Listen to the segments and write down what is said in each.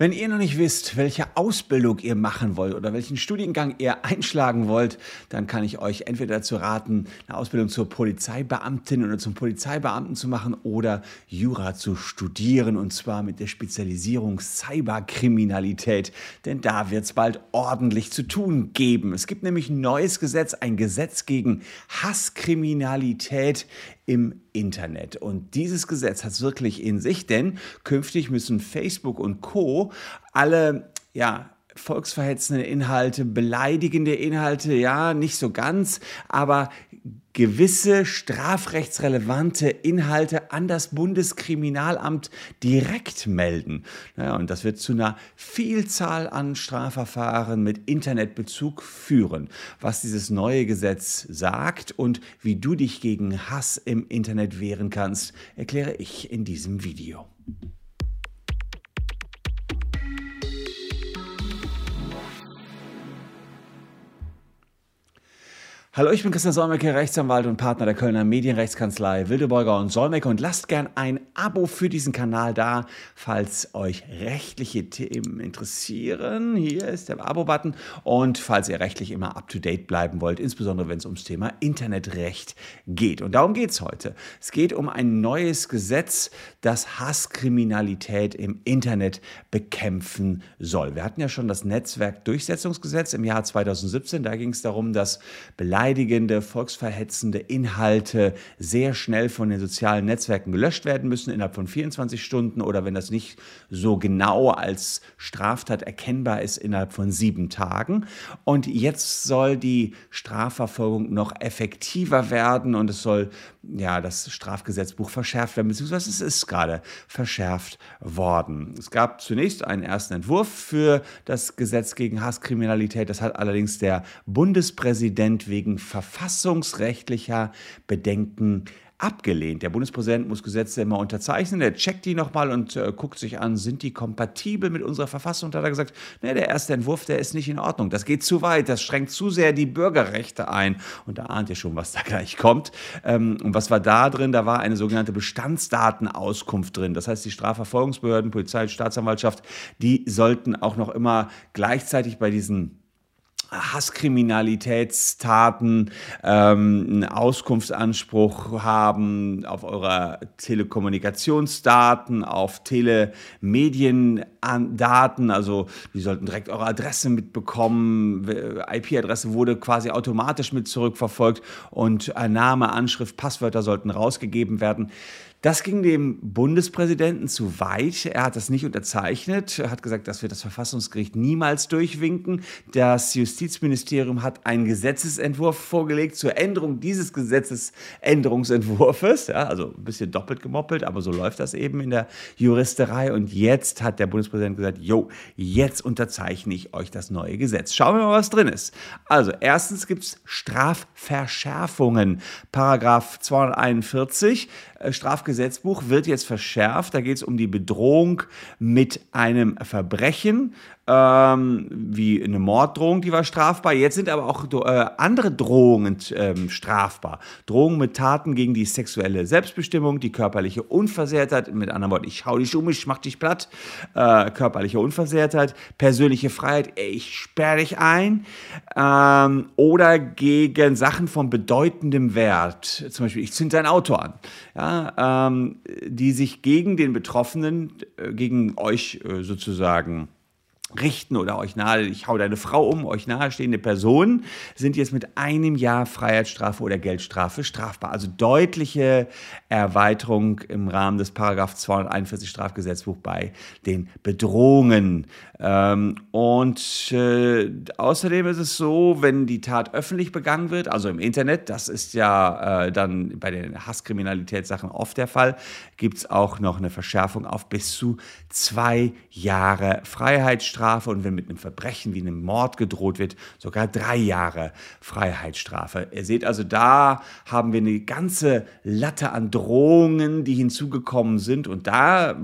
Wenn ihr noch nicht wisst, welche Ausbildung ihr machen wollt oder welchen Studiengang ihr einschlagen wollt, dann kann ich euch entweder dazu raten, eine Ausbildung zur Polizeibeamtin oder zum Polizeibeamten zu machen oder Jura zu studieren und zwar mit der Spezialisierung Cyberkriminalität, denn da wird es bald ordentlich zu tun geben. Es gibt nämlich ein neues Gesetz, ein Gesetz gegen Hasskriminalität im Internet. Und dieses Gesetz hat es wirklich in sich, denn künftig müssen Facebook und Co. alle, ja, volksverhetzende Inhalte, beleidigende Inhalte, ja, nicht so ganz, aber gewisse strafrechtsrelevante Inhalte an das Bundeskriminalamt direkt melden. Naja, und das wird zu einer Vielzahl an Strafverfahren mit Internetbezug führen. Was dieses neue Gesetz sagt und wie du dich gegen Hass im Internet wehren kannst, erkläre ich in diesem Video. Hallo, ich bin Christian Solmecke, Rechtsanwalt und Partner der Kölner Medienrechtskanzlei Wildeborger und Solmecke und lasst gern ein Abo für diesen Kanal da, falls euch rechtliche Themen interessieren. Hier ist der Abo-Button und falls ihr rechtlich immer up-to-date bleiben wollt, insbesondere wenn es ums Thema Internetrecht geht. Und darum geht es heute. Es geht um ein neues Gesetz, das Hasskriminalität im Internet bekämpfen soll. Wir hatten ja schon das Netzwerkdurchsetzungsgesetz im Jahr 2017. Da ging es darum, dass Beleidigungen beleidigende, volksverhetzende Inhalte sehr schnell von den sozialen Netzwerken gelöscht werden müssen innerhalb von 24 Stunden oder wenn das nicht so genau als Straftat erkennbar ist, innerhalb von sieben Tagen. Und jetzt soll die Strafverfolgung noch effektiver werden und es soll ja das Strafgesetzbuch verschärft werden, beziehungsweise es ist gerade verschärft worden. Es gab zunächst einen ersten Entwurf für das Gesetz gegen Hasskriminalität. Das hat allerdings der Bundespräsident wegen verfassungsrechtlicher Bedenken abgelehnt. Der Bundespräsident muss Gesetze immer unterzeichnen, er checkt die nochmal und äh, guckt sich an, sind die kompatibel mit unserer Verfassung? Da hat er gesagt, nee, der erste Entwurf, der ist nicht in Ordnung. Das geht zu weit, das schränkt zu sehr die Bürgerrechte ein. Und da ahnt ihr schon, was da gleich kommt. Ähm, und was war da drin? Da war eine sogenannte Bestandsdatenauskunft drin. Das heißt, die Strafverfolgungsbehörden, Polizei, Staatsanwaltschaft, die sollten auch noch immer gleichzeitig bei diesen Hasskriminalitätstaten ähm, einen Auskunftsanspruch haben auf eure Telekommunikationsdaten, auf Telemediendaten, also die sollten direkt eure Adresse mitbekommen. IP-Adresse wurde quasi automatisch mit zurückverfolgt und Name, Anschrift, Passwörter sollten rausgegeben werden. Das ging dem Bundespräsidenten zu weit. Er hat das nicht unterzeichnet. Er hat gesagt, das wird das Verfassungsgericht niemals durchwinken. Das Justizministerium hat einen Gesetzesentwurf vorgelegt zur Änderung dieses Gesetzesänderungsentwurfs. Ja, also ein bisschen doppelt gemoppelt, aber so läuft das eben in der Juristerei. Und jetzt hat der Bundespräsident gesagt, jo, jetzt unterzeichne ich euch das neue Gesetz. Schauen wir mal, was drin ist. Also erstens gibt es Strafverschärfungen. Paragraph 241 äh, Strafgesetzbuch wird jetzt verschärft. Da geht es um die Bedrohung mit einem Verbrechen ähm, wie eine Morddrohung, die war strafbar. Jetzt sind aber auch äh, andere Drohungen ähm, strafbar. Drohungen mit Taten gegen die sexuelle Selbstbestimmung, die körperliche Unversehrtheit, mit anderen Worten, ich hau dich um, ich mach dich platt, äh, körperliche Unversehrtheit, persönliche Freiheit, ich sperre dich ein, ähm, oder gegen Sachen von bedeutendem Wert, zum Beispiel, ich zünd dein Auto an, ja, ähm, die sich gegen den Betroffenen, äh, gegen euch äh, sozusagen richten oder euch nahe, ich hau deine Frau um, euch nahestehende Personen sind jetzt mit einem Jahr Freiheitsstrafe oder Geldstrafe strafbar. Also deutliche Erweiterung im Rahmen des Paragraph 241 Strafgesetzbuch bei den Bedrohungen. Ähm, und äh, außerdem ist es so, wenn die Tat öffentlich begangen wird, also im Internet, das ist ja äh, dann bei den Hasskriminalitätssachen oft der Fall, gibt es auch noch eine Verschärfung auf bis zu zwei Jahre Freiheitsstrafe Freiheitsstrafe und wenn mit einem Verbrechen wie einem Mord gedroht wird, sogar drei Jahre Freiheitsstrafe. Ihr seht also, da haben wir eine ganze Latte an Drohungen, die hinzugekommen sind. Und da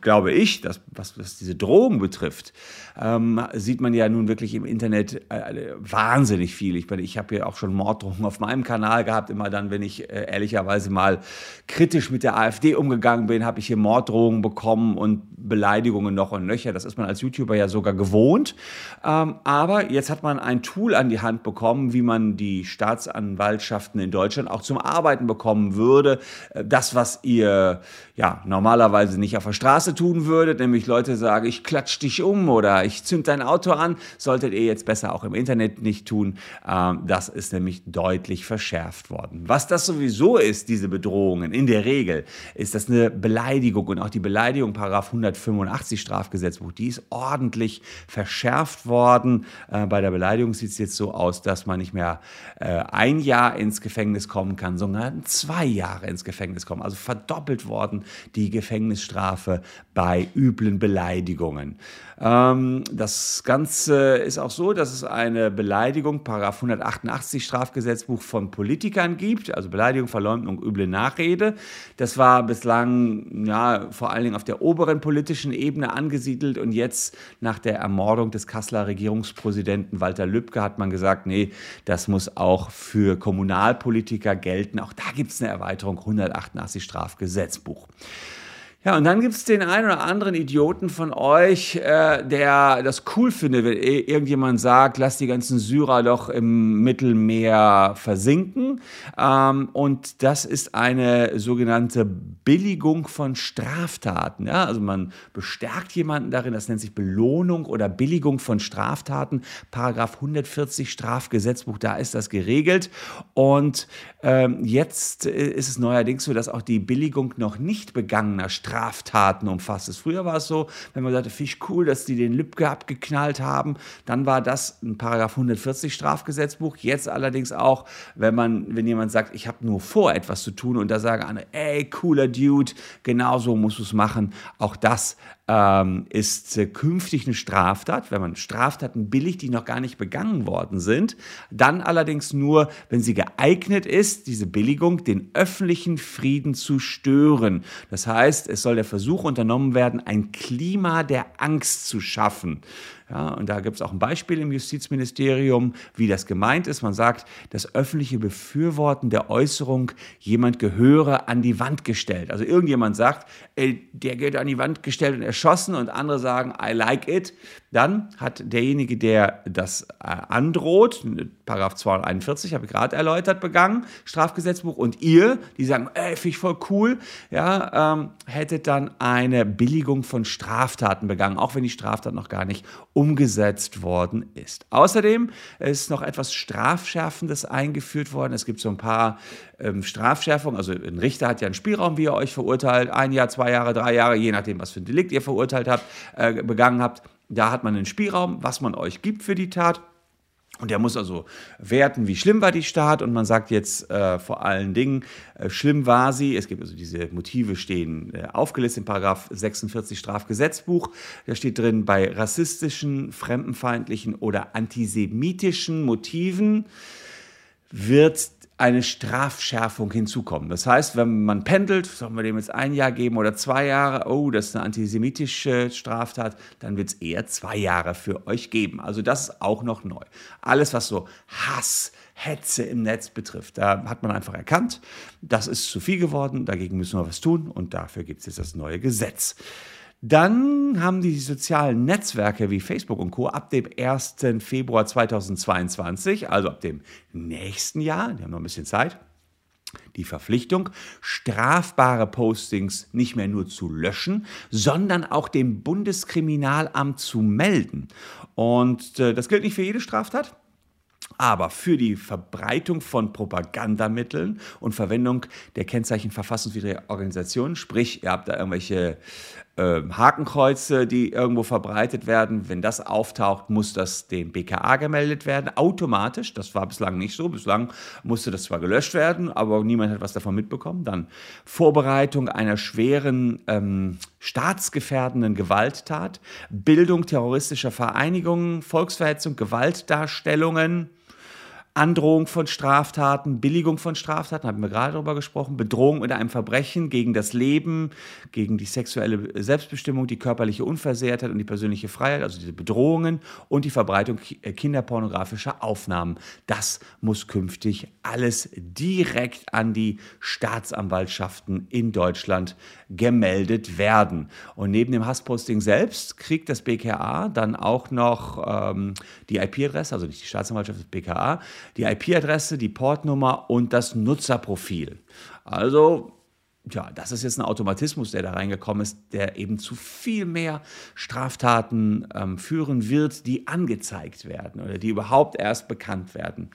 glaube ich, dass, was, was diese Drohungen betrifft, ähm, sieht man ja nun wirklich im Internet äh, wahnsinnig viel. Ich, ich habe ja auch schon Morddrohungen auf meinem Kanal gehabt. Immer dann, wenn ich äh, ehrlicherweise mal kritisch mit der AfD umgegangen bin, habe ich hier Morddrohungen bekommen und Beleidigungen noch und nöcher. Das ist man als YouTuber ja sogar gewohnt. Ähm, aber jetzt hat man ein Tool an die Hand bekommen, wie man die Staatsanwaltschaften in Deutschland auch zum Arbeiten bekommen würde. Äh, das, was ihr ja normalerweise nicht auf der Straße tun würdet, nämlich Leute sagen, ich klatsch dich um oder ich zünd dein Auto an, solltet ihr jetzt besser auch im Internet nicht tun. Ähm, das ist nämlich deutlich verschärft worden. Was das sowieso ist, diese Bedrohungen, in der Regel, ist das eine Beleidigung und auch die Beleidigung, Paragraph 185 Strafgesetzbuch, die ist ordentlich verschärft worden. Äh, bei der Beleidigung sieht es jetzt so aus, dass man nicht mehr äh, ein Jahr ins Gefängnis kommen kann, sondern zwei Jahre ins Gefängnis kommen. Also verdoppelt worden die Gefängnisstrafe bei üblen Beleidigungen. Ähm, das Ganze ist auch so, dass es eine Beleidigung, Paragraph 188 Strafgesetzbuch von Politikern gibt, also Beleidigung, Verleumdung, üble Nachrede. Das war bislang ja, vor allen Dingen auf der oberen politischen Ebene angesiedelt und jetzt nach der Ermordung des Kasseler Regierungspräsidenten Walter Lübcke hat man gesagt, nee, das muss auch für Kommunalpolitiker gelten. Auch da gibt es eine Erweiterung 188 Strafgesetzbuch. Ja, und dann gibt es den einen oder anderen Idioten von euch, äh, der das cool findet, wenn irgendjemand sagt, lass die ganzen Syrer doch im Mittelmeer versinken. Ähm, und das ist eine sogenannte Billigung von Straftaten. Ja? Also man bestärkt jemanden darin, das nennt sich Belohnung oder Billigung von Straftaten. Paragraph 140 Strafgesetzbuch, da ist das geregelt. Und ähm, jetzt äh, ist es neuerdings so, dass auch die Billigung noch nicht begangener Straftaten Straftaten umfasst es. Früher war es so, wenn man sagte, Fisch cool, dass die den Lübcke abgeknallt haben, dann war das ein Paragraph 140 Strafgesetzbuch. Jetzt allerdings auch, wenn man, wenn jemand sagt, ich habe nur vor, etwas zu tun und da sagen andere, ey, cooler Dude, genau so musst du es machen. Auch das ähm, ist äh, künftig eine Straftat, wenn man Straftaten billigt, die noch gar nicht begangen worden sind. Dann allerdings nur, wenn sie geeignet ist, diese Billigung, den öffentlichen Frieden zu stören. Das heißt, es soll der Versuch unternommen werden, ein Klima der Angst zu schaffen. Ja, und da gibt es auch ein Beispiel im Justizministerium, wie das gemeint ist. Man sagt, das öffentliche Befürworten der Äußerung, jemand gehöre an die Wand gestellt. Also irgendjemand sagt, ey, der gehört an die Wand gestellt und erschossen und andere sagen, I like it. Dann hat derjenige, der das äh, androht, Paragraph 241, habe ich gerade erläutert, begangen, Strafgesetzbuch, und ihr, die sagen, ey, finde ich voll cool, ja, ähm, hättet dann eine Billigung von Straftaten begangen, auch wenn die Straftat noch gar nicht umgesetzt worden ist. Außerdem ist noch etwas Strafschärfendes eingeführt worden. Es gibt so ein paar ähm, Strafschärfungen. Also ein Richter hat ja einen Spielraum, wie er euch verurteilt. Ein Jahr, zwei Jahre, drei Jahre, je nachdem, was für ein Delikt ihr verurteilt habt, äh, begangen habt. Da hat man einen Spielraum, was man euch gibt für die Tat. Und der muss also werten, wie schlimm war die Tat. Und man sagt jetzt äh, vor allen Dingen, äh, schlimm war sie. Es gibt also diese Motive stehen äh, aufgelistet in Paragraph 46 Strafgesetzbuch. Da steht drin, bei rassistischen, fremdenfeindlichen oder antisemitischen Motiven wird eine Strafschärfung hinzukommen. Das heißt, wenn man pendelt, sollen wir dem jetzt ein Jahr geben oder zwei Jahre, oh, das ist eine antisemitische Straftat, dann wird es eher zwei Jahre für euch geben. Also das ist auch noch neu. Alles, was so Hass, Hetze im Netz betrifft, da hat man einfach erkannt, das ist zu viel geworden, dagegen müssen wir was tun und dafür gibt es jetzt das neue Gesetz. Dann haben die sozialen Netzwerke wie Facebook und Co. ab dem 1. Februar 2022, also ab dem nächsten Jahr, die haben noch ein bisschen Zeit, die Verpflichtung, strafbare Postings nicht mehr nur zu löschen, sondern auch dem Bundeskriminalamt zu melden. Und äh, das gilt nicht für jede Straftat. Aber für die Verbreitung von Propagandamitteln und Verwendung der Kennzeichen verfassungswidriger Organisationen, sprich, ihr habt da irgendwelche äh, Hakenkreuze, die irgendwo verbreitet werden. Wenn das auftaucht, muss das dem BKA gemeldet werden, automatisch. Das war bislang nicht so. Bislang musste das zwar gelöscht werden, aber niemand hat was davon mitbekommen. Dann Vorbereitung einer schweren ähm, staatsgefährdenden Gewalttat, Bildung terroristischer Vereinigungen, Volksverhetzung, Gewaltdarstellungen, Androhung von Straftaten, Billigung von Straftaten, haben wir gerade darüber gesprochen, Bedrohung mit einem Verbrechen gegen das Leben, gegen die sexuelle Selbstbestimmung, die körperliche Unversehrtheit und die persönliche Freiheit, also diese Bedrohungen und die Verbreitung äh, kinderpornografischer Aufnahmen. Das muss künftig alles direkt an die Staatsanwaltschaften in Deutschland gemeldet werden. Und neben dem Hassposting selbst kriegt das BKA dann auch noch ähm, die IP-Adresse, also nicht die Staatsanwaltschaft, das BKA, die IP-Adresse, die Portnummer und das Nutzerprofil. Also ja, das ist jetzt ein Automatismus, der da reingekommen ist, der eben zu viel mehr Straftaten ähm, führen wird, die angezeigt werden oder die überhaupt erst bekannt werden.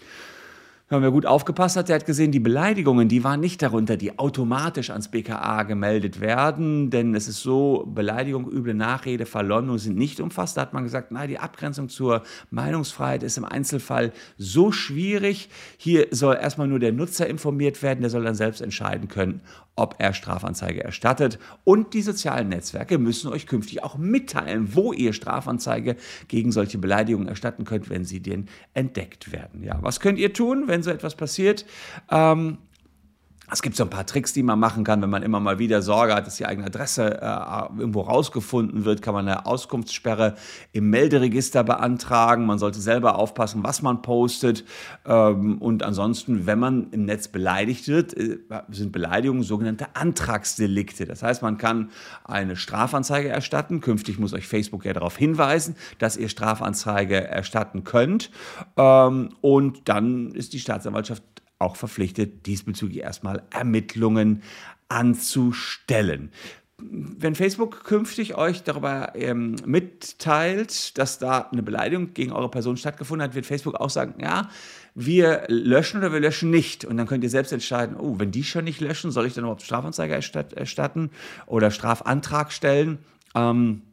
Wenn man gut aufgepasst hat, der hat gesehen, die Beleidigungen, die waren nicht darunter, die automatisch ans BKA gemeldet werden, denn es ist so, Beleidigung, üble Nachrede, Verleumdung sind nicht umfasst. Da hat man gesagt, nein, die Abgrenzung zur Meinungsfreiheit ist im Einzelfall so schwierig. Hier soll erstmal nur der Nutzer informiert werden, der soll dann selbst entscheiden können, ob er Strafanzeige erstattet. Und die sozialen Netzwerke müssen euch künftig auch mitteilen, wo ihr Strafanzeige gegen solche Beleidigungen erstatten könnt, wenn sie denn entdeckt werden. Ja, was könnt ihr tun, wenn so etwas passiert? Ähm, es gibt so ein paar Tricks, die man machen kann, wenn man immer mal wieder Sorge hat, dass die eigene Adresse äh, irgendwo rausgefunden wird, kann man eine Auskunftssperre im Melderegister beantragen. Man sollte selber aufpassen, was man postet. Ähm, und ansonsten, wenn man im Netz beleidigt wird, äh, sind Beleidigungen sogenannte Antragsdelikte. Das heißt, man kann eine Strafanzeige erstatten. Künftig muss euch Facebook ja darauf hinweisen, dass ihr Strafanzeige erstatten könnt. Ähm, und dann ist die Staatsanwaltschaft auch verpflichtet, diesbezüglich erstmal Ermittlungen anzustellen. Wenn Facebook künftig euch darüber ähm, mitteilt, dass da eine Beleidigung gegen eure Person stattgefunden hat, wird Facebook auch sagen, ja, wir löschen oder wir löschen nicht. Und dann könnt ihr selbst entscheiden, oh, wenn die schon nicht löschen, soll ich dann überhaupt Strafanzeige erstatten oder Strafantrag stellen? Ähm,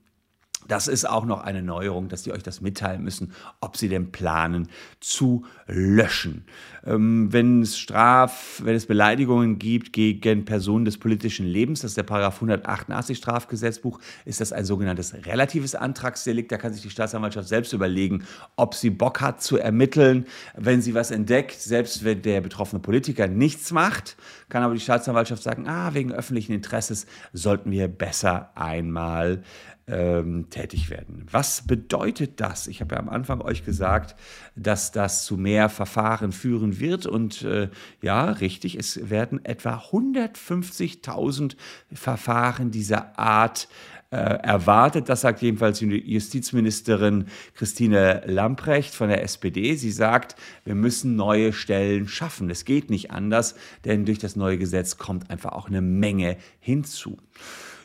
das ist auch noch eine Neuerung, dass die euch das mitteilen müssen, ob sie denn planen zu löschen. Ähm, wenn es Straf, wenn es Beleidigungen gibt gegen Personen des politischen Lebens, das ist der Paragraph 188 Strafgesetzbuch, ist das ein sogenanntes relatives Antragsdelikt. Da kann sich die Staatsanwaltschaft selbst überlegen, ob sie Bock hat zu ermitteln. Wenn sie was entdeckt, selbst wenn der betroffene Politiker nichts macht, kann aber die Staatsanwaltschaft sagen, ah, wegen öffentlichen Interesses sollten wir besser einmal ähm, tätig werden. Was bedeutet das? Ich habe ja am Anfang euch gesagt, dass das zu mehr Verfahren führen wird. Und äh, ja, richtig, es werden etwa 150.000 Verfahren dieser Art äh, erwartet. Das sagt jedenfalls Justizministerin Christine Lamprecht von der SPD. Sie sagt, wir müssen neue Stellen schaffen. Es geht nicht anders, denn durch das neue Gesetz kommt einfach auch eine Menge hinzu.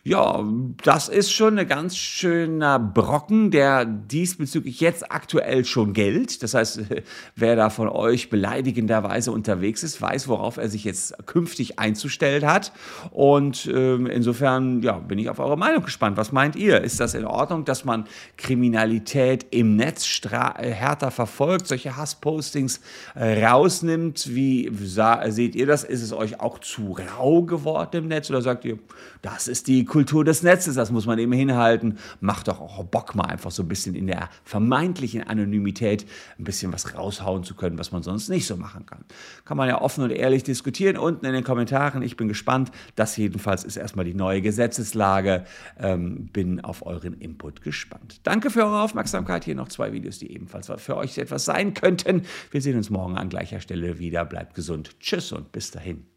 Ja, das ist schon ein ganz schöner Brocken, der diesbezüglich jetzt aktuell schon gilt. Das heißt, wer da von euch beleidigenderweise unterwegs ist, weiß, worauf er sich jetzt künftig einzustellen hat. Und äh, insofern ja, bin ich auf eure Meinung gespannt. Was meint ihr? Ist das in Ordnung, dass man Kriminalität im Netz härter verfolgt, solche Hasspostings äh, rausnimmt? Wie seht ihr das? Ist es euch auch zu rau geworden im Netz oder sagt ihr, das ist die Kultur des Netzes, das muss man eben hinhalten. Macht doch auch Bock mal einfach so ein bisschen in der vermeintlichen Anonymität ein bisschen was raushauen zu können, was man sonst nicht so machen kann. Kann man ja offen und ehrlich diskutieren unten in den Kommentaren. Ich bin gespannt. Das jedenfalls ist erstmal die neue Gesetzeslage. Ähm, bin auf euren Input gespannt. Danke für eure Aufmerksamkeit. Hier noch zwei Videos, die ebenfalls für euch etwas sein könnten. Wir sehen uns morgen an gleicher Stelle wieder. Bleibt gesund. Tschüss und bis dahin.